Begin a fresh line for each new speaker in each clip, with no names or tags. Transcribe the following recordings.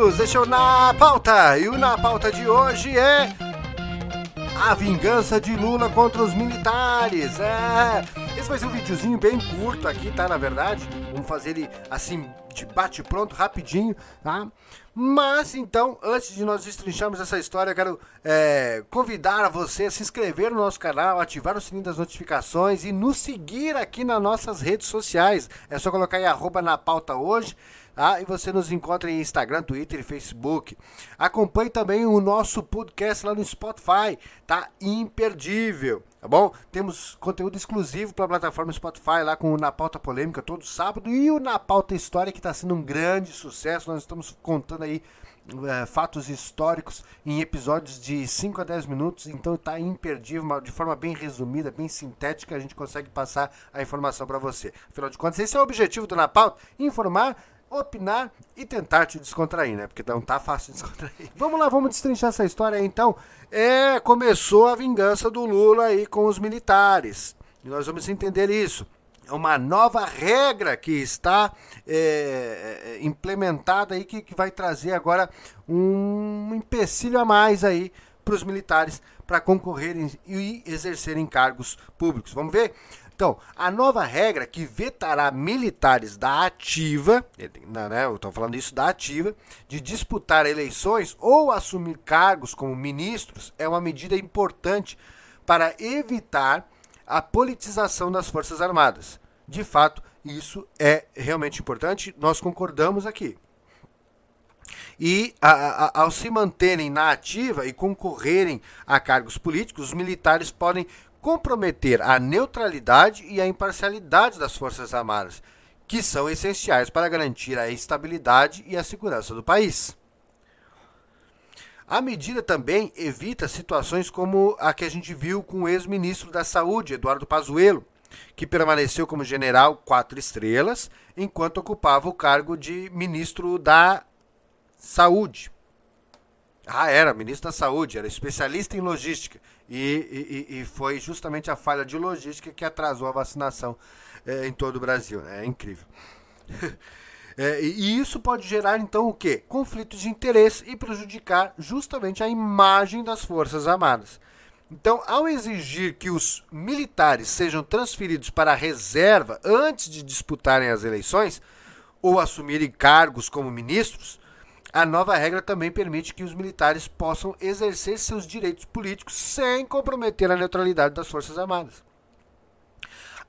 amigos, eu na pauta. E o na pauta de hoje é a vingança de Lula contra os militares. É, esse vai ser um videozinho bem curto aqui, tá? Na verdade, vamos fazer ele assim de bate pronto, rapidinho, tá? Mas então, antes de nós destrincharmos essa história, eu quero é, convidar você a se inscrever no nosso canal, ativar o sininho das notificações e nos seguir aqui nas nossas redes sociais. É só colocar aí arroba na pauta hoje Tá? E você nos encontra em Instagram, Twitter e Facebook. Acompanhe também o nosso podcast lá no Spotify, tá imperdível, tá bom? Temos conteúdo exclusivo para a plataforma Spotify lá com o Na Pauta Polêmica todo sábado e o Na Pauta História que está sendo um grande sucesso. Nós estamos contando aí é, fatos históricos em episódios de 5 a 10 minutos, então está imperdível, de forma bem resumida, bem sintética, a gente consegue passar a informação para você. Afinal de contas, esse é o objetivo do Na Pauta, informar opinar e tentar te descontrair, né? Porque não tá fácil de descontrair. Vamos lá, vamos destrinchar essa história aí, então. É, começou a vingança do Lula aí com os militares. E nós vamos entender isso. É uma nova regra que está é, é implementada aí que, que vai trazer agora um empecilho a mais aí para os militares para concorrerem e exercerem cargos públicos. Vamos ver? Então, a nova regra que vetará militares da ativa, né, eu estou falando isso da ativa, de disputar eleições ou assumir cargos como ministros é uma medida importante para evitar a politização das Forças Armadas. De fato, isso é realmente importante, nós concordamos aqui. E a, a, ao se manterem na ativa e concorrerem a cargos políticos, os militares podem comprometer a neutralidade e a imparcialidade das Forças Armadas, que são essenciais para garantir a estabilidade e a segurança do país. A medida também evita situações como a que a gente viu com o ex-ministro da Saúde, Eduardo Pazuello, que permaneceu como general quatro estrelas enquanto ocupava o cargo de ministro da Saúde. Ah, era ministro da Saúde, era especialista em logística. E, e, e foi justamente a falha de logística que atrasou a vacinação é, em todo o Brasil. Né? É incrível. é, e isso pode gerar, então, o quê? Conflitos de interesse e prejudicar justamente a imagem das Forças Armadas. Então, ao exigir que os militares sejam transferidos para a reserva antes de disputarem as eleições ou assumirem cargos como ministros, a nova regra também permite que os militares possam exercer seus direitos políticos sem comprometer a neutralidade das Forças Armadas.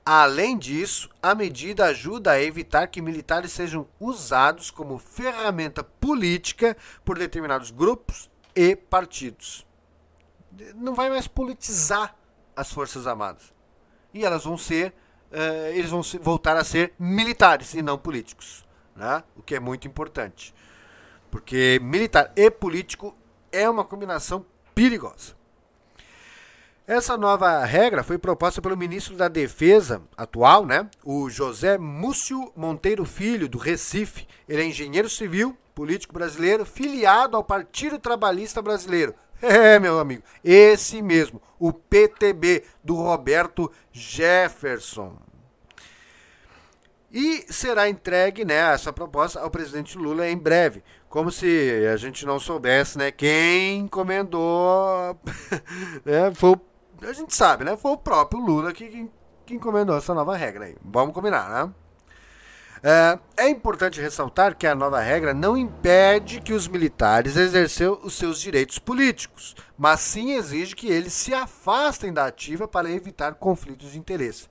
Além disso, a medida ajuda a evitar que militares sejam usados como ferramenta política por determinados grupos e partidos. Não vai mais politizar as Forças Armadas. E elas vão ser, uh, eles vão voltar a ser militares e não políticos, né? o que é muito importante. Porque militar e político é uma combinação perigosa. Essa nova regra foi proposta pelo ministro da Defesa atual, né? O José Múcio Monteiro Filho, do Recife. Ele é engenheiro civil, político brasileiro, filiado ao Partido Trabalhista Brasileiro. É, meu amigo, esse mesmo, o PTB, do Roberto Jefferson. E será entregue né, essa proposta ao presidente Lula em breve como se a gente não soubesse, né? Quem encomendou, né? Foi o, a gente sabe, né? Foi o próprio Lula que, que encomendou essa nova regra aí. Vamos combinar, né? É, é, importante ressaltar que a nova regra não impede que os militares exerçam os seus direitos políticos, mas sim exige que eles se afastem da ativa para evitar conflitos de interesse.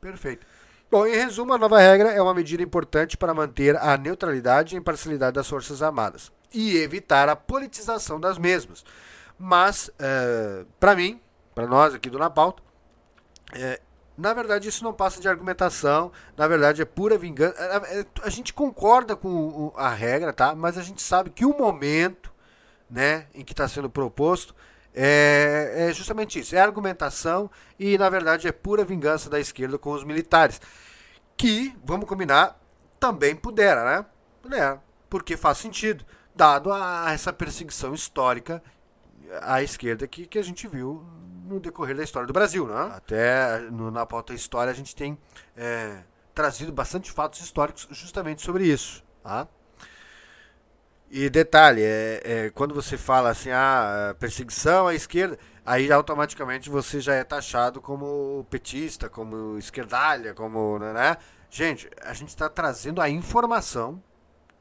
Perfeito. Bom, em resumo, a nova regra é uma medida importante para manter a neutralidade e imparcialidade das Forças Armadas e evitar a politização das mesmas. Mas, é, para mim, para nós aqui do Na Pauta, é, na verdade isso não passa de argumentação, na verdade é pura vingança. É, é, a gente concorda com a regra, tá? Mas a gente sabe que o momento né, em que está sendo proposto é, é, justamente isso, é argumentação e na verdade é pura vingança da esquerda com os militares, que, vamos combinar, também pudera, né? Pudera, porque faz sentido, dado a, essa perseguição histórica à esquerda que, que a gente viu no decorrer da história do Brasil, né? Até no, na pauta história a gente tem é, trazido bastante fatos históricos justamente sobre isso, tá? E detalhe, é, é, quando você fala assim, ah, perseguição à esquerda, aí automaticamente você já é taxado como petista, como esquerdalha, como. Né? Gente, a gente está trazendo a informação,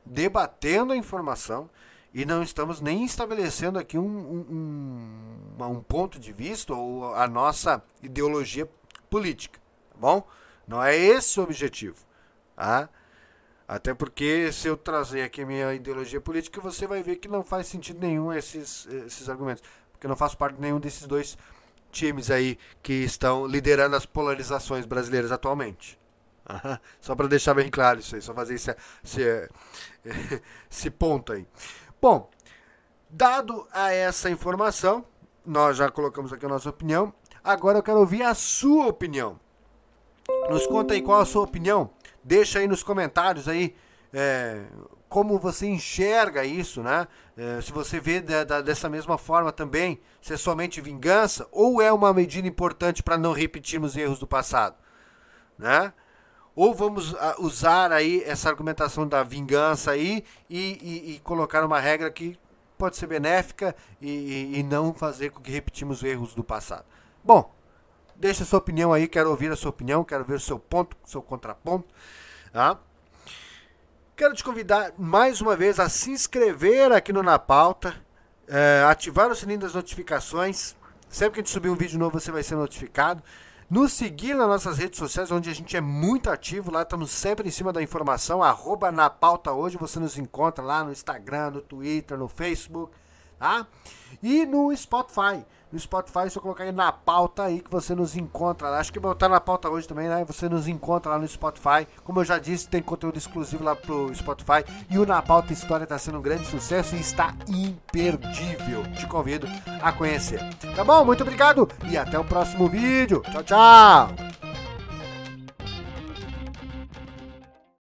debatendo a informação, e não estamos nem estabelecendo aqui um, um, um, um ponto de vista ou a nossa ideologia política, tá bom? Não é esse o objetivo, tá? Até porque se eu trazer aqui a minha ideologia política, você vai ver que não faz sentido nenhum esses, esses argumentos. Porque eu não faço parte de nenhum desses dois times aí que estão liderando as polarizações brasileiras atualmente. Só para deixar bem claro isso aí, só fazer esse, esse, esse ponto aí. Bom, dado a essa informação, nós já colocamos aqui a nossa opinião. Agora eu quero ouvir a sua opinião. Nos conta aí qual a sua opinião Deixa aí nos comentários aí é, como você enxerga isso, né? É, se você vê de, de, dessa mesma forma também, se é somente vingança ou é uma medida importante para não repetirmos erros do passado, né? Ou vamos usar aí essa argumentação da vingança aí e, e, e colocar uma regra que pode ser benéfica e, e, não fazer com que repetimos erros do passado. Bom, deixa a sua opinião aí, quero ouvir a sua opinião, quero ver o seu ponto, o seu contraponto. Tá? Quero te convidar mais uma vez a se inscrever aqui no Na Pauta, é, ativar o sininho das notificações. Sempre que a gente subir um vídeo novo, você vai ser notificado. Nos seguir nas nossas redes sociais, onde a gente é muito ativo. Lá estamos sempre em cima da informação. Arroba na pauta hoje. Você nos encontra lá no Instagram, no Twitter, no Facebook. Tá? E no Spotify no Spotify, se eu colocar aí na pauta aí que você nos encontra. Acho que botar na pauta hoje também, né? Você nos encontra lá no Spotify. Como eu já disse, tem conteúdo exclusivo lá pro Spotify. E o Na Pauta História está sendo um grande sucesso e está imperdível. Te convido a conhecer. Tá bom? Muito obrigado e até o próximo vídeo. Tchau, tchau!